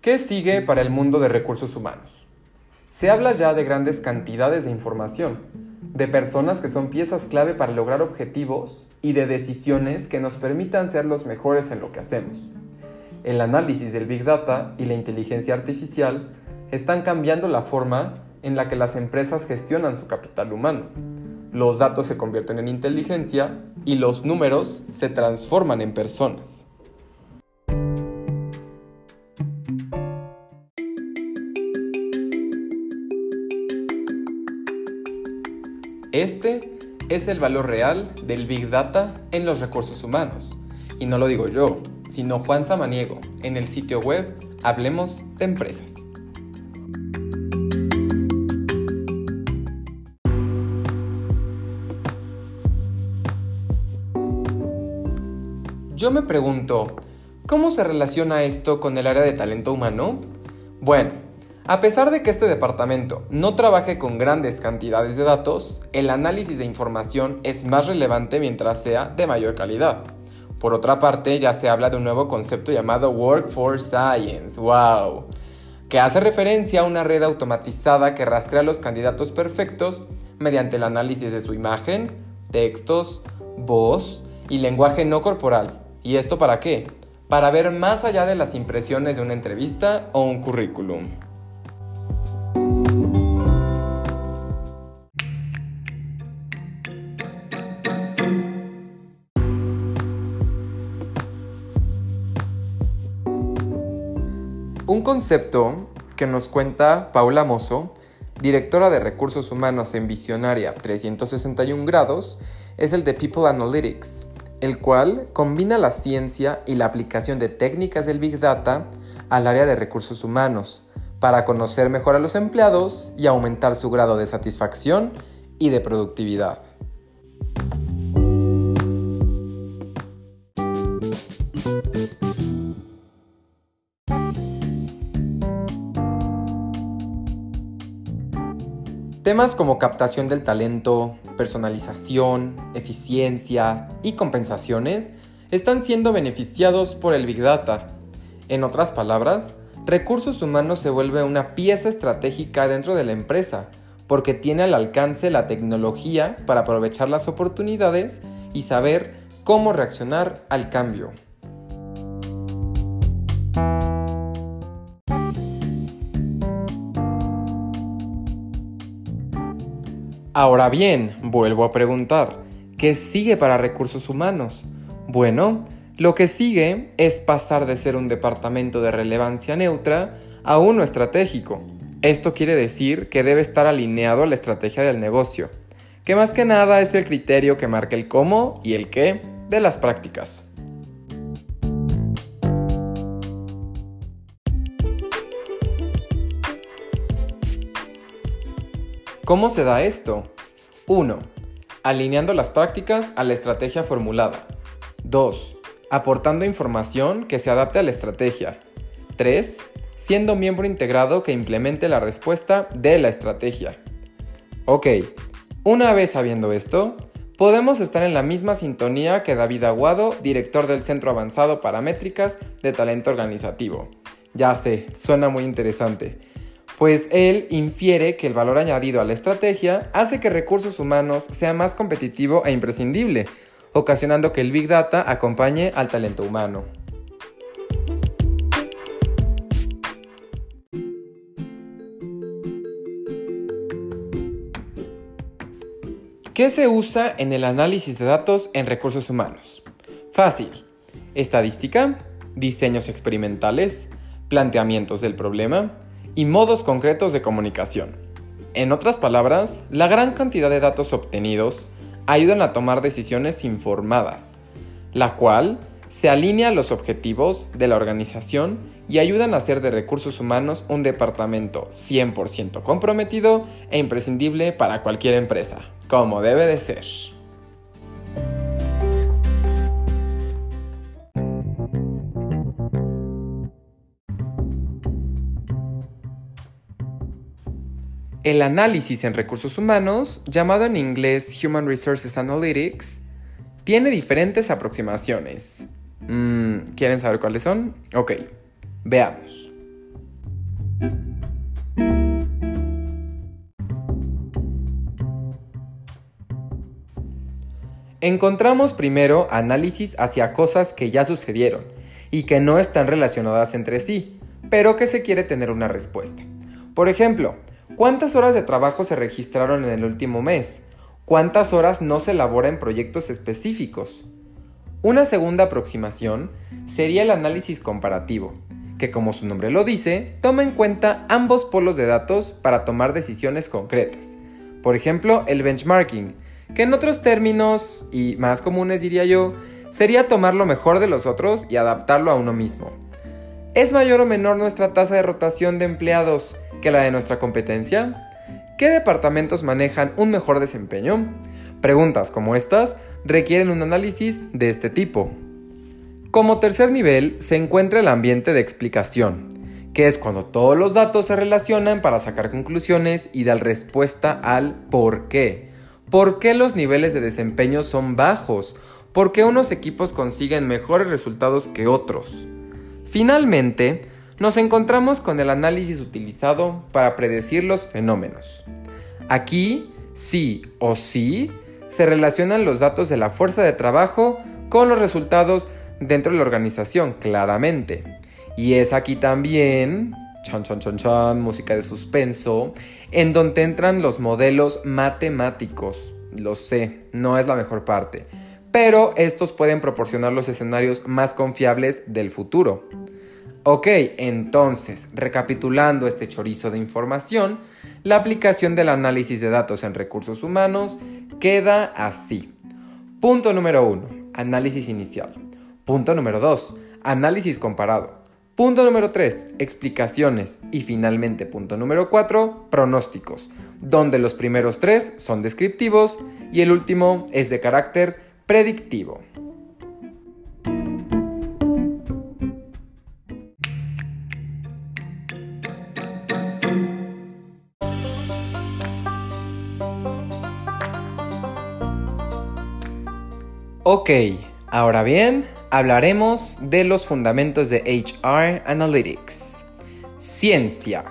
¿Qué sigue para el mundo de recursos humanos? Se habla ya de grandes cantidades de información, de personas que son piezas clave para lograr objetivos y de decisiones que nos permitan ser los mejores en lo que hacemos. El análisis del Big Data y la inteligencia artificial están cambiando la forma en la que las empresas gestionan su capital humano. Los datos se convierten en inteligencia y los números se transforman en personas. Este es el valor real del Big Data en los recursos humanos. Y no lo digo yo, sino Juan Samaniego en el sitio web Hablemos de Empresas. Yo me pregunto, ¿cómo se relaciona esto con el área de talento humano? Bueno, a pesar de que este departamento no trabaje con grandes cantidades de datos, el análisis de información es más relevante mientras sea de mayor calidad. Por otra parte, ya se habla de un nuevo concepto llamado Workforce Science, wow, que hace referencia a una red automatizada que rastrea a los candidatos perfectos mediante el análisis de su imagen, textos, voz y lenguaje no corporal ¿Y esto para qué? Para ver más allá de las impresiones de una entrevista o un currículum. Un concepto que nos cuenta Paula Mozo, directora de recursos humanos en Visionaria 361 grados, es el de People Analytics, el cual combina la ciencia y la aplicación de técnicas del Big Data al área de recursos humanos, para conocer mejor a los empleados y aumentar su grado de satisfacción y de productividad. Temas como captación del talento, personalización, eficiencia y compensaciones están siendo beneficiados por el Big Data. En otras palabras, recursos humanos se vuelve una pieza estratégica dentro de la empresa, porque tiene al alcance la tecnología para aprovechar las oportunidades y saber cómo reaccionar al cambio. Ahora bien, vuelvo a preguntar, ¿qué sigue para recursos humanos? Bueno, lo que sigue es pasar de ser un departamento de relevancia neutra a uno estratégico. Esto quiere decir que debe estar alineado a la estrategia del negocio, que más que nada es el criterio que marca el cómo y el qué de las prácticas. ¿Cómo se da esto? 1. Alineando las prácticas a la estrategia formulada. 2. Aportando información que se adapte a la estrategia. 3. Siendo miembro integrado que implemente la respuesta de la estrategia. Ok, una vez sabiendo esto, podemos estar en la misma sintonía que David Aguado, director del Centro Avanzado Paramétricas de Talento Organizativo. Ya sé, suena muy interesante pues él infiere que el valor añadido a la estrategia hace que recursos humanos sea más competitivo e imprescindible, ocasionando que el Big Data acompañe al talento humano. ¿Qué se usa en el análisis de datos en recursos humanos? Fácil. Estadística, diseños experimentales, planteamientos del problema, y modos concretos de comunicación. En otras palabras, la gran cantidad de datos obtenidos ayudan a tomar decisiones informadas, la cual se alinea a los objetivos de la organización y ayudan a hacer de recursos humanos un departamento 100% comprometido e imprescindible para cualquier empresa, como debe de ser. El análisis en recursos humanos, llamado en inglés Human Resources Analytics, tiene diferentes aproximaciones. Mm, ¿Quieren saber cuáles son? Ok, veamos. Encontramos primero análisis hacia cosas que ya sucedieron y que no están relacionadas entre sí, pero que se quiere tener una respuesta. Por ejemplo, ¿cuántas horas de trabajo se registraron en el último mes? ¿Cuántas horas no se elabora en proyectos específicos? Una segunda aproximación sería el análisis comparativo, que como su nombre lo dice, toma en cuenta ambos polos de datos para tomar decisiones concretas. Por ejemplo, el benchmarking, que en otros términos, y más comunes diría yo, sería tomar lo mejor de los otros y adaptarlo a uno mismo. ¿Es mayor o menor nuestra tasa de rotación de empleados que la de nuestra competencia? ¿Qué departamentos manejan un mejor desempeño? Preguntas como estas requieren un análisis de este tipo. Como tercer nivel se encuentra el ambiente de explicación, que es cuando todos los datos se relacionan para sacar conclusiones y dar respuesta al por qué. ¿Por qué los niveles de desempeño son bajos? ¿Por qué unos equipos consiguen mejores resultados que otros? Finalmente, nos encontramos con el análisis utilizado para predecir los fenómenos. Aquí, sí o sí, se relacionan los datos de la fuerza de trabajo con los resultados dentro de la organización, claramente. Y es aquí también chan, chan, chan, chan, música de suspenso, en donde entran los modelos matemáticos. Lo sé, no es la mejor parte, pero estos pueden proporcionar los escenarios más confiables del futuro. Ok, entonces, recapitulando este chorizo de información, la aplicación del análisis de datos en recursos humanos queda así. Punto número 1, análisis inicial. Punto número 2, análisis comparado. Punto número 3, explicaciones. Y finalmente, punto número 4, pronósticos, donde los primeros tres son descriptivos y el último es de carácter predictivo. Ok, ahora bien, hablaremos de los fundamentos de HR Analytics. Ciencia.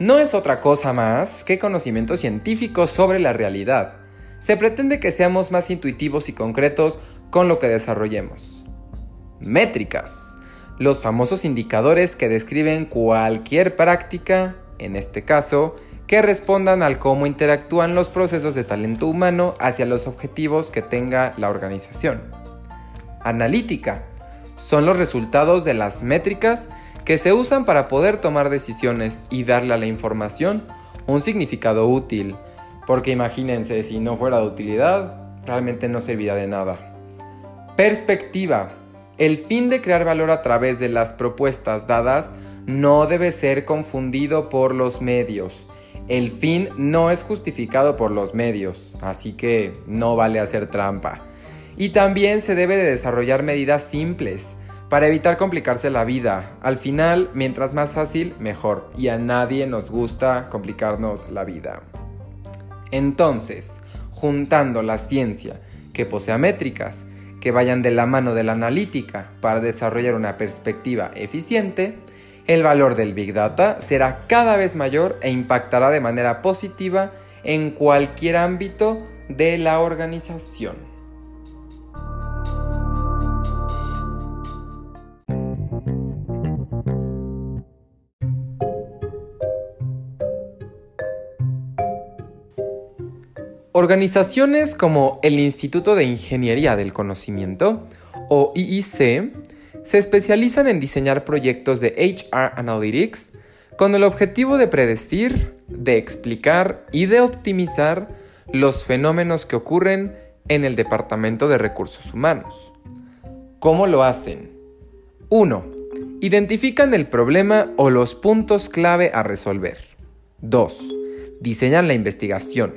No es otra cosa más que conocimiento científico sobre la realidad. Se pretende que seamos más intuitivos y concretos con lo que desarrollemos. Métricas. Los famosos indicadores que describen cualquier práctica, en este caso, que respondan al cómo interactúan los procesos de talento humano hacia los objetivos que tenga la organización analítica. Son los resultados de las métricas que se usan para poder tomar decisiones y darle a la información un significado útil. Porque imagínense, si no fuera de utilidad, realmente no serviría de nada. Perspectiva. El fin de crear valor a través de las propuestas dadas no debe ser confundido por los medios. El fin no es justificado por los medios, así que no vale hacer trampa. Y también se debe de desarrollar medidas simples para evitar complicarse la vida. Al final, mientras más fácil, mejor. Y a nadie nos gusta complicarnos la vida. Entonces, juntando la ciencia, que posea métricas, que vayan de la mano de la analítica para desarrollar una perspectiva eficiente, el valor del Big Data será cada vez mayor e impactará de manera positiva en cualquier ámbito de la organización. Organizaciones como el Instituto de Ingeniería del Conocimiento, o IIC, se especializan en diseñar proyectos de HR Analytics con el objetivo de predecir, de explicar y de optimizar los fenómenos que ocurren en el Departamento de Recursos Humanos. ¿Cómo lo hacen? 1. Identifican el problema o los puntos clave a resolver. 2. Diseñan la investigación.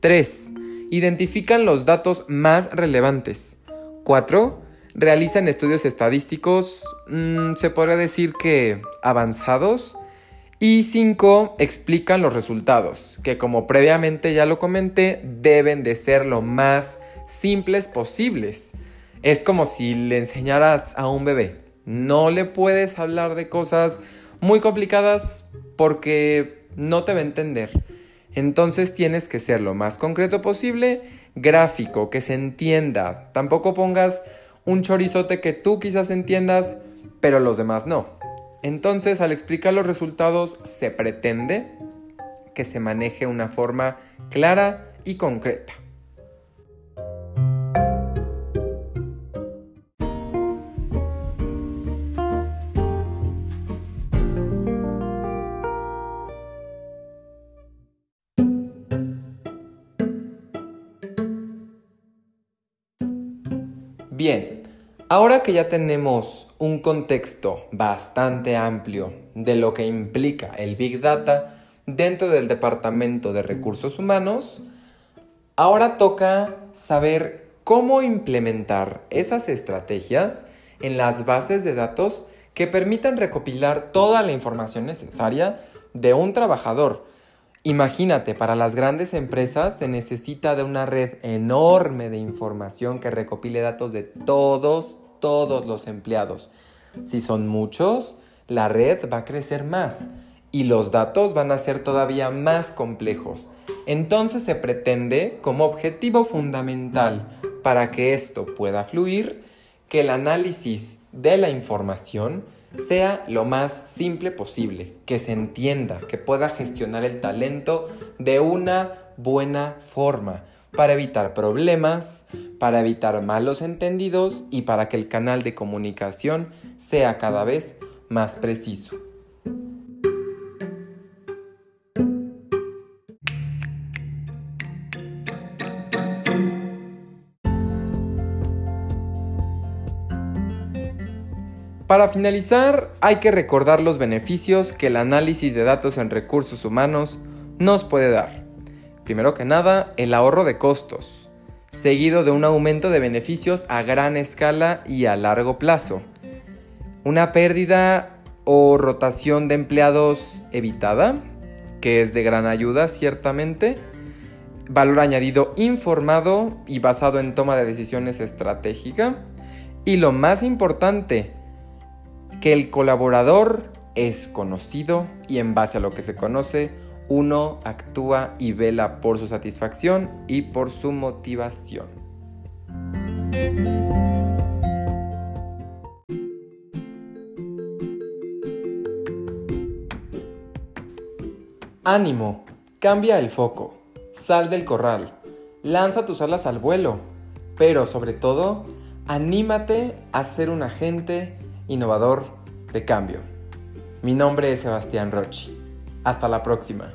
3. Identifican los datos más relevantes. 4. Realizan estudios estadísticos, mm, se podría decir que avanzados. Y 5. Explican los resultados, que como previamente ya lo comenté, deben de ser lo más simples posibles. Es como si le enseñaras a un bebé. No le puedes hablar de cosas muy complicadas porque no te va a entender. Entonces tienes que ser lo más concreto posible, gráfico, que se entienda. Tampoco pongas un chorizote que tú quizás entiendas, pero los demás no. Entonces, al explicar los resultados, se pretende que se maneje una forma clara y concreta. Bien, ahora que ya tenemos un contexto bastante amplio de lo que implica el Big Data dentro del Departamento de Recursos Humanos, ahora toca saber cómo implementar esas estrategias en las bases de datos que permitan recopilar toda la información necesaria de un trabajador Imagínate, para las grandes empresas se necesita de una red enorme de información que recopile datos de todos, todos los empleados. Si son muchos, la red va a crecer más y los datos van a ser todavía más complejos. Entonces se pretende como objetivo fundamental para que esto pueda fluir que el análisis de la información sea lo más simple posible, que se entienda, que pueda gestionar el talento de una buena forma para evitar problemas, para evitar malos entendidos y para que el canal de comunicación sea cada vez más preciso. Para finalizar, hay que recordar los beneficios que el análisis de datos en recursos humanos nos puede dar. Primero que nada, el ahorro de costos, seguido de un aumento de beneficios a gran escala y a largo plazo. Una pérdida o rotación de empleados evitada, que es de gran ayuda ciertamente. Valor añadido informado y basado en toma de decisiones estratégica. Y lo más importante, que el colaborador es conocido y en base a lo que se conoce, uno actúa y vela por su satisfacción y por su motivación. Ánimo, cambia el foco, sal del corral, lanza tus alas al vuelo, pero sobre todo, anímate a ser un agente innovador de cambio. Mi nombre es Sebastián Rochi. Hasta la próxima.